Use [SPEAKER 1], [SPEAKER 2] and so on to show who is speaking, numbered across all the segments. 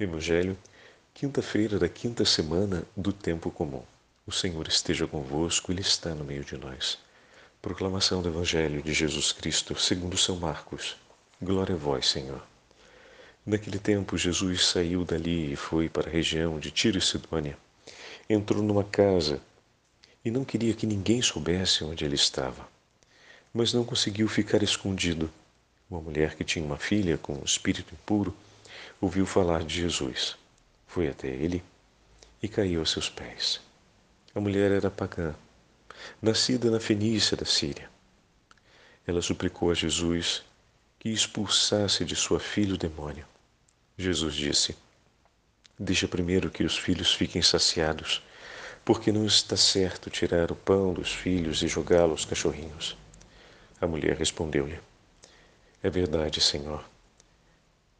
[SPEAKER 1] Evangelho, quinta-feira da quinta semana do tempo comum. O Senhor esteja convosco, Ele está no meio de nós. Proclamação do Evangelho de Jesus Cristo, segundo São Marcos. Glória a vós, Senhor. Naquele tempo, Jesus saiu dali e foi para a região de Tiro e Sidônia. Entrou numa casa e não queria que ninguém soubesse onde ele estava. Mas não conseguiu ficar escondido. Uma mulher que tinha uma filha com um espírito impuro ouviu falar de Jesus. Foi até ele e caiu a seus pés. A mulher era pagã, nascida na Fenícia da Síria. Ela suplicou a Jesus que expulsasse de sua filha o demônio. Jesus disse: Deixa primeiro que os filhos fiquem saciados, porque não está certo tirar o pão dos filhos e jogá-lo aos cachorrinhos. A mulher respondeu-lhe: É verdade, Senhor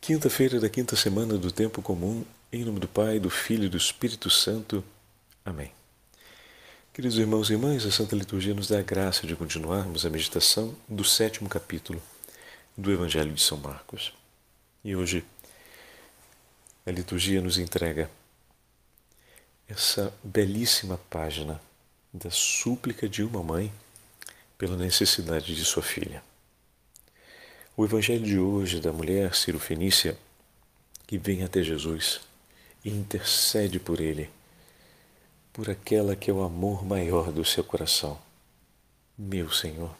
[SPEAKER 1] Quinta-feira da quinta semana do tempo comum, em nome do Pai, do Filho e do Espírito Santo. Amém. Queridos irmãos e irmãs, a Santa Liturgia nos dá a graça de continuarmos a meditação do sétimo capítulo do Evangelho de São Marcos. E hoje a liturgia nos entrega essa belíssima página da súplica de uma mãe pela necessidade de sua filha. O evangelho de hoje da mulher Fenícia que vem até Jesus e intercede por ele, por aquela que é o amor maior do seu coração. Meu Senhor,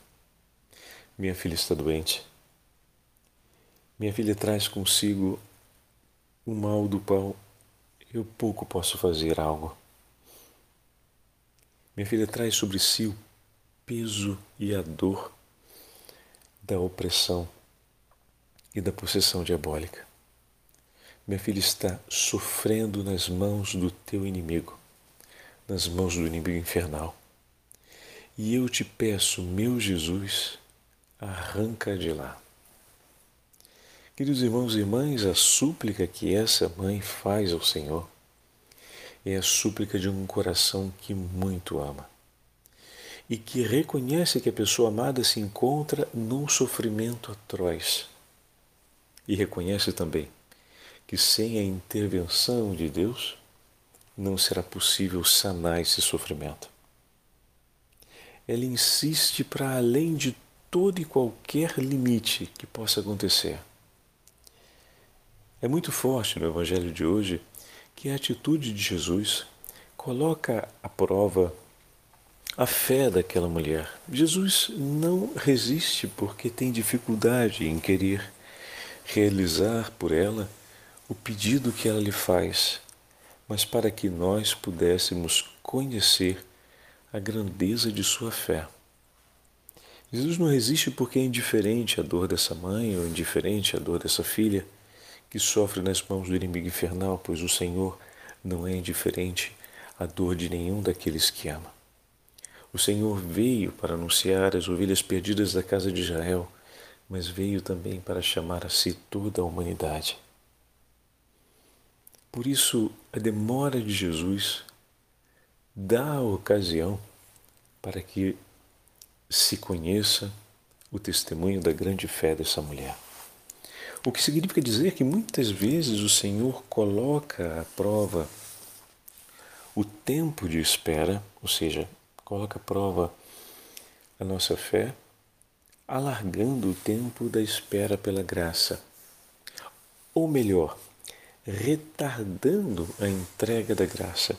[SPEAKER 1] minha filha está doente. Minha filha traz consigo o mal do qual eu pouco posso fazer algo. Minha filha traz sobre si o peso e a dor da opressão e da possessão diabólica. Minha filha está sofrendo nas mãos do teu inimigo, nas mãos do inimigo infernal. E eu te peço, meu Jesus, arranca de lá. Queridos irmãos e irmãs, a súplica que essa mãe faz ao Senhor é a súplica de um coração que muito ama e que reconhece que a pessoa amada se encontra num sofrimento atroz e reconhece também que sem a intervenção de Deus não será possível sanar esse sofrimento. Ela insiste para além de todo e qualquer limite que possa acontecer. É muito forte no Evangelho de hoje que a atitude de Jesus coloca à prova a fé daquela mulher. Jesus não resiste porque tem dificuldade em querer realizar por ela o pedido que ela lhe faz, mas para que nós pudéssemos conhecer a grandeza de sua fé. Jesus não resiste porque é indiferente à dor dessa mãe ou indiferente à dor dessa filha que sofre nas mãos do inimigo infernal, pois o Senhor não é indiferente à dor de nenhum daqueles que ama. O Senhor veio para anunciar as ovelhas perdidas da casa de Israel mas veio também para chamar a si toda a humanidade. Por isso, a demora de Jesus dá a ocasião para que se conheça o testemunho da grande fé dessa mulher. O que significa dizer que muitas vezes o Senhor coloca à prova o tempo de espera, ou seja, coloca à prova a nossa fé alargando o tempo da espera pela graça. Ou melhor, retardando a entrega da graça,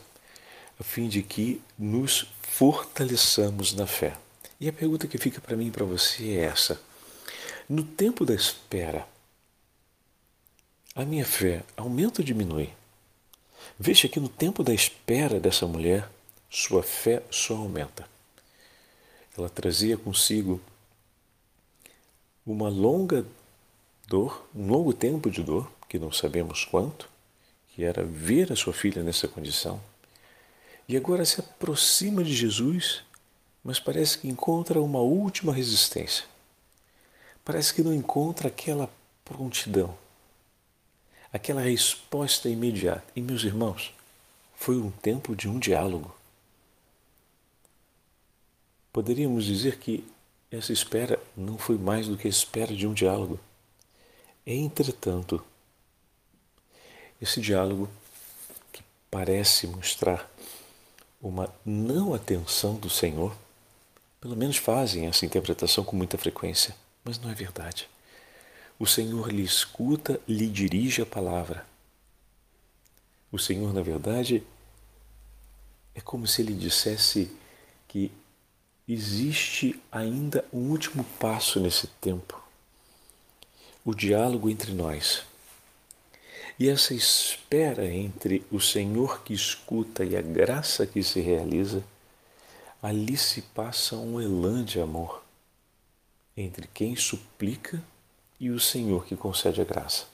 [SPEAKER 1] a fim de que nos fortaleçamos na fé. E a pergunta que fica para mim e para você é essa: no tempo da espera, a minha fé aumenta ou diminui? Veja que no tempo da espera dessa mulher, sua fé só aumenta. Ela trazia consigo uma longa dor, um longo tempo de dor, que não sabemos quanto, que era ver a sua filha nessa condição, e agora se aproxima de Jesus, mas parece que encontra uma última resistência. Parece que não encontra aquela prontidão, aquela resposta imediata. E, meus irmãos, foi um tempo de um diálogo. Poderíamos dizer que essa espera não foi mais do que a espera de um diálogo. Entretanto, esse diálogo que parece mostrar uma não atenção do Senhor, pelo menos fazem essa interpretação com muita frequência, mas não é verdade. O Senhor lhe escuta, lhe dirige a palavra. O Senhor, na verdade, é como se ele dissesse que existe ainda um último passo nesse tempo o diálogo entre nós. E essa espera entre o Senhor que escuta e a graça que se realiza, ali se passa um elan de amor entre quem suplica e o Senhor que concede a graça.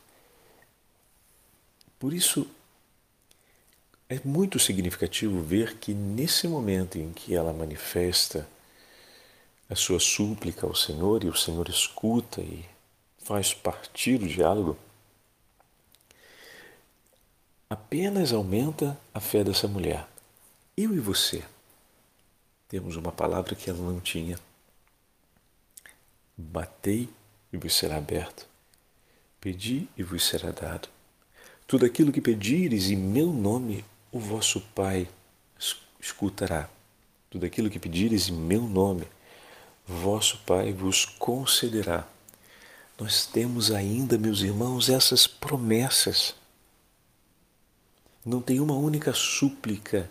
[SPEAKER 1] Por isso, é muito significativo ver que nesse momento em que ela manifesta a sua súplica ao Senhor e o Senhor escuta e faz partir o diálogo, apenas aumenta a fé dessa mulher. Eu e você temos uma palavra que ela não tinha. Batei e vos será aberto. Pedi e vos será dado. Tudo aquilo que pedires em meu nome, o vosso Pai escutará. Tudo aquilo que pedires em meu nome, vosso Pai vos concederá. Nós temos ainda, meus irmãos, essas promessas. Não tem uma única súplica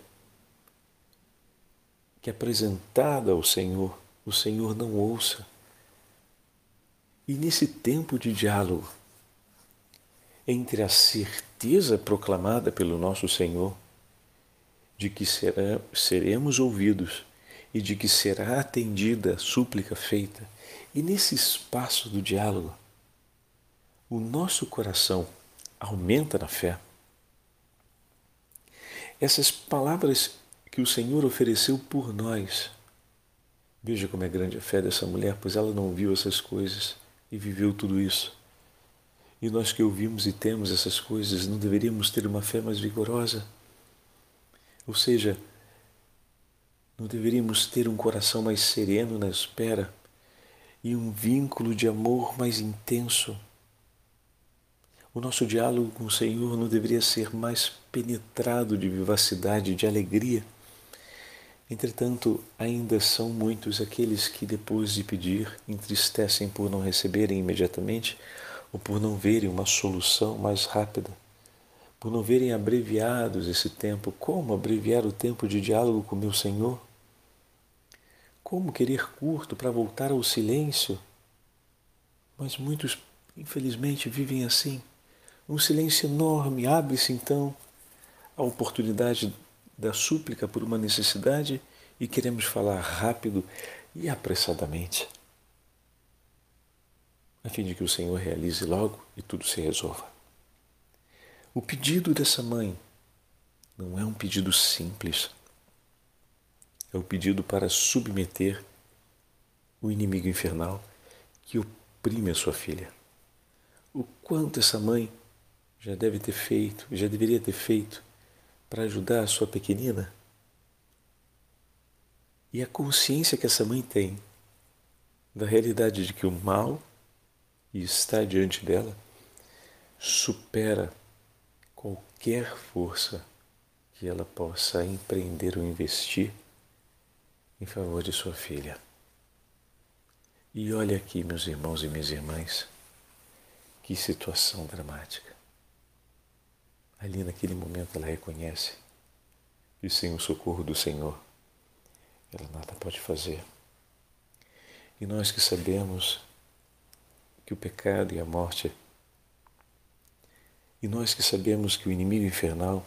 [SPEAKER 1] que apresentada ao Senhor, o Senhor não ouça. E nesse tempo de diálogo, entre a certeza proclamada pelo nosso Senhor de que seremos ouvidos e de que será atendida a súplica feita, e nesse espaço do diálogo, o nosso coração aumenta na fé. Essas palavras que o Senhor ofereceu por nós. Veja como é grande a fé dessa mulher, pois ela não viu essas coisas e viveu tudo isso. E nós que ouvimos e temos essas coisas, não deveríamos ter uma fé mais vigorosa? Ou seja, não deveríamos ter um coração mais sereno na espera e um vínculo de amor mais intenso. O nosso diálogo com o Senhor não deveria ser mais penetrado de vivacidade, de alegria. Entretanto, ainda são muitos aqueles que, depois de pedir, entristecem por não receberem imediatamente ou por não verem uma solução mais rápida, por não verem abreviados esse tempo. Como abreviar o tempo de diálogo com meu Senhor? Como querer curto para voltar ao silêncio? Mas muitos, infelizmente, vivem assim. Um silêncio enorme abre-se então a oportunidade da súplica por uma necessidade e queremos falar rápido e apressadamente, a fim de que o Senhor realize logo e tudo se resolva. O pedido dessa mãe não é um pedido simples é o pedido para submeter o inimigo infernal que oprime a sua filha. O quanto essa mãe já deve ter feito, já deveria ter feito para ajudar a sua pequenina? E a consciência que essa mãe tem da realidade de que o mal está diante dela supera qualquer força que ela possa empreender ou investir em favor de sua filha. E olha aqui, meus irmãos e minhas irmãs, que situação dramática. Ali naquele momento ela reconhece que sem o socorro do Senhor ela nada pode fazer. E nós que sabemos que o pecado e a morte, e nós que sabemos que o inimigo infernal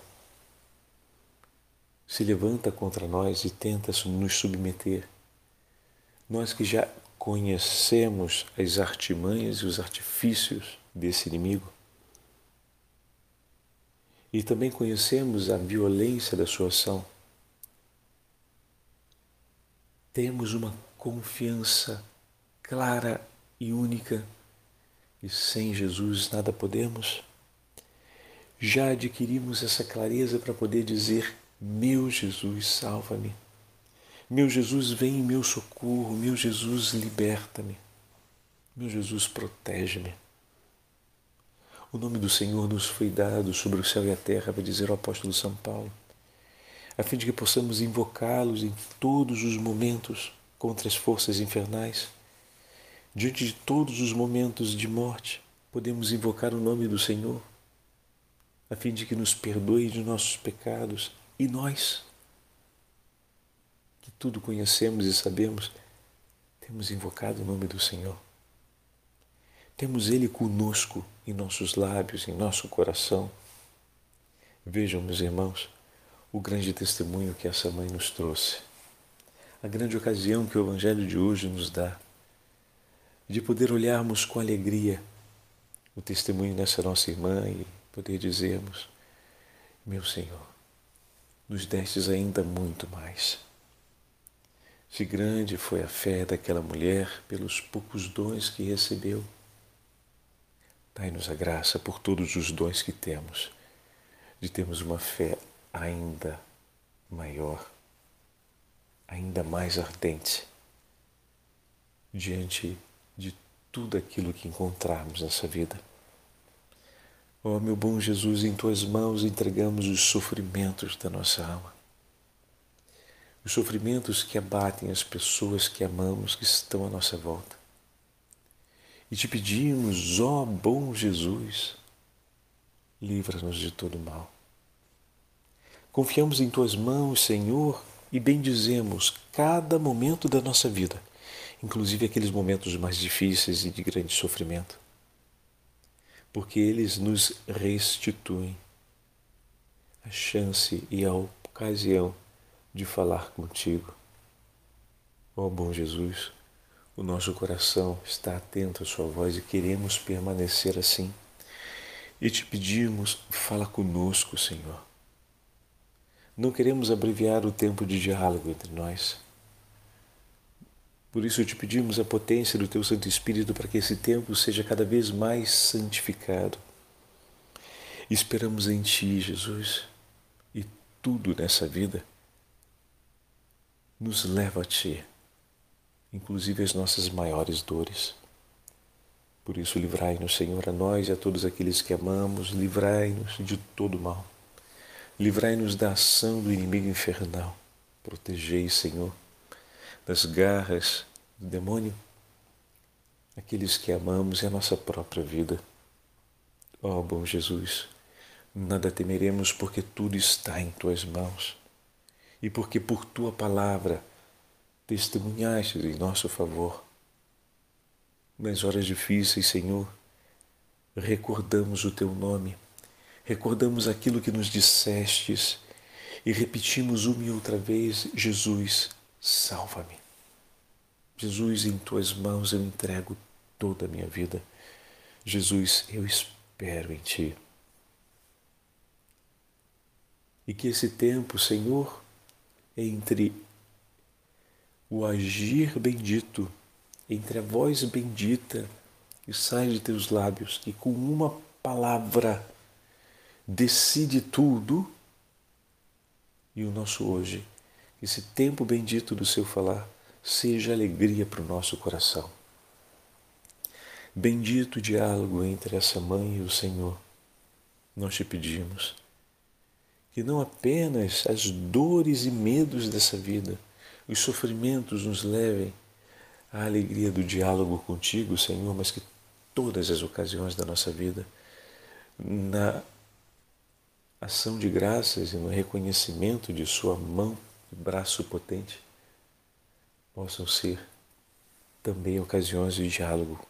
[SPEAKER 1] se levanta contra nós e tenta nos submeter. Nós que já conhecemos as artimanhas e os artifícios desse inimigo, e também conhecemos a violência da sua ação, temos uma confiança clara e única e sem Jesus nada podemos. Já adquirimos essa clareza para poder dizer: Meu Jesus, salva-me. Meu Jesus, vem em meu socorro. Meu Jesus, liberta-me. Meu Jesus, protege-me. O nome do Senhor nos foi dado sobre o céu e a terra, para dizer o apóstolo São Paulo, a fim de que possamos invocá-los em todos os momentos contra as forças infernais. Diante de todos os momentos de morte, podemos invocar o nome do Senhor, a fim de que nos perdoe de nossos pecados e nós, que tudo conhecemos e sabemos, temos invocado o nome do Senhor. Temos Ele conosco em nossos lábios, em nosso coração. Vejam, meus irmãos, o grande testemunho que essa mãe nos trouxe, a grande ocasião que o Evangelho de hoje nos dá, de poder olharmos com alegria o testemunho dessa nossa irmã e poder dizermos: Meu Senhor, nos destes ainda muito mais. Se grande foi a fé daquela mulher pelos poucos dons que recebeu, Dai-nos a graça por todos os dons que temos, de termos uma fé ainda maior, ainda mais ardente, diante de tudo aquilo que encontrarmos nessa vida. Ó oh, meu bom Jesus, em tuas mãos entregamos os sofrimentos da nossa alma. Os sofrimentos que abatem as pessoas que amamos, que estão à nossa volta e te pedimos, ó bom Jesus, livra-nos de todo mal. Confiamos em tuas mãos, Senhor, e bendizemos cada momento da nossa vida, inclusive aqueles momentos mais difíceis e de grande sofrimento, porque eles nos restituem a chance e a ocasião de falar contigo. Ó bom Jesus, o nosso coração está atento à Sua voz e queremos permanecer assim. E te pedimos, fala conosco, Senhor. Não queremos abreviar o tempo de diálogo entre nós. Por isso te pedimos a potência do Teu Santo Espírito para que esse tempo seja cada vez mais santificado. Esperamos em Ti, Jesus, e tudo nessa vida nos leva a Ti inclusive as nossas maiores dores. Por isso, livrai-nos, Senhor, a nós e a todos aqueles que amamos, livrai-nos de todo mal. Livrai-nos da ação do inimigo infernal. Protegei, Senhor, das garras do demônio, aqueles que amamos e a nossa própria vida. Ó oh, bom Jesus, nada temeremos porque tudo está em tuas mãos e porque por tua palavra testemunhaste em nosso favor. Nas horas difíceis, Senhor, recordamos o teu nome, recordamos aquilo que nos dissestes e repetimos uma e outra vez: Jesus, salva-me. Jesus, em tuas mãos eu entrego toda a minha vida. Jesus, eu espero em ti. E que esse tempo, Senhor, entre o agir bendito entre a voz bendita que sai de teus lábios, que com uma palavra decide tudo, e o nosso hoje, esse tempo bendito do seu falar, seja alegria para o nosso coração. Bendito diálogo entre essa mãe e o Senhor. Nós te pedimos que não apenas as dores e medos dessa vida, os sofrimentos nos levem à alegria do diálogo contigo, Senhor, mas que todas as ocasiões da nossa vida, na ação de graças e no reconhecimento de Sua mão e braço potente, possam ser também ocasiões de diálogo.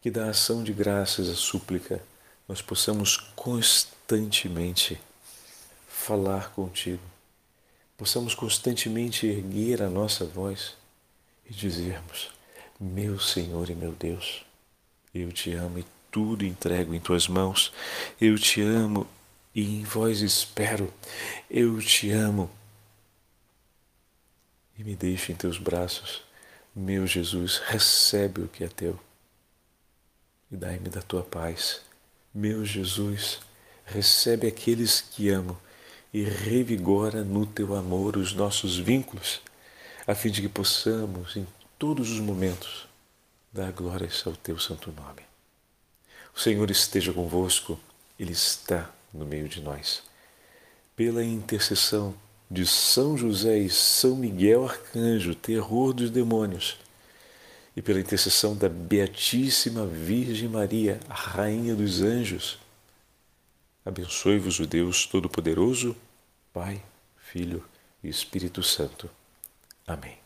[SPEAKER 1] Que da ação de graças a súplica nós possamos constantemente falar contigo possamos constantemente erguer a nossa voz e dizermos: Meu Senhor e meu Deus, eu te amo e tudo entrego em tuas mãos. Eu te amo e em vós espero. Eu te amo. E me deixe em teus braços, meu Jesus, recebe o que é teu e dai-me da tua paz. Meu Jesus, recebe aqueles que amo e revigora no teu amor os nossos vínculos, a fim de que possamos, em todos os momentos, dar glórias ao teu santo nome. O Senhor esteja convosco, Ele está no meio de nós. Pela intercessão de São José e São Miguel Arcanjo, terror dos demônios, e pela intercessão da Beatíssima Virgem Maria, a Rainha dos Anjos, abençoe-vos o Deus Todo-Poderoso, Pai, Filho e Espírito Santo. Amém.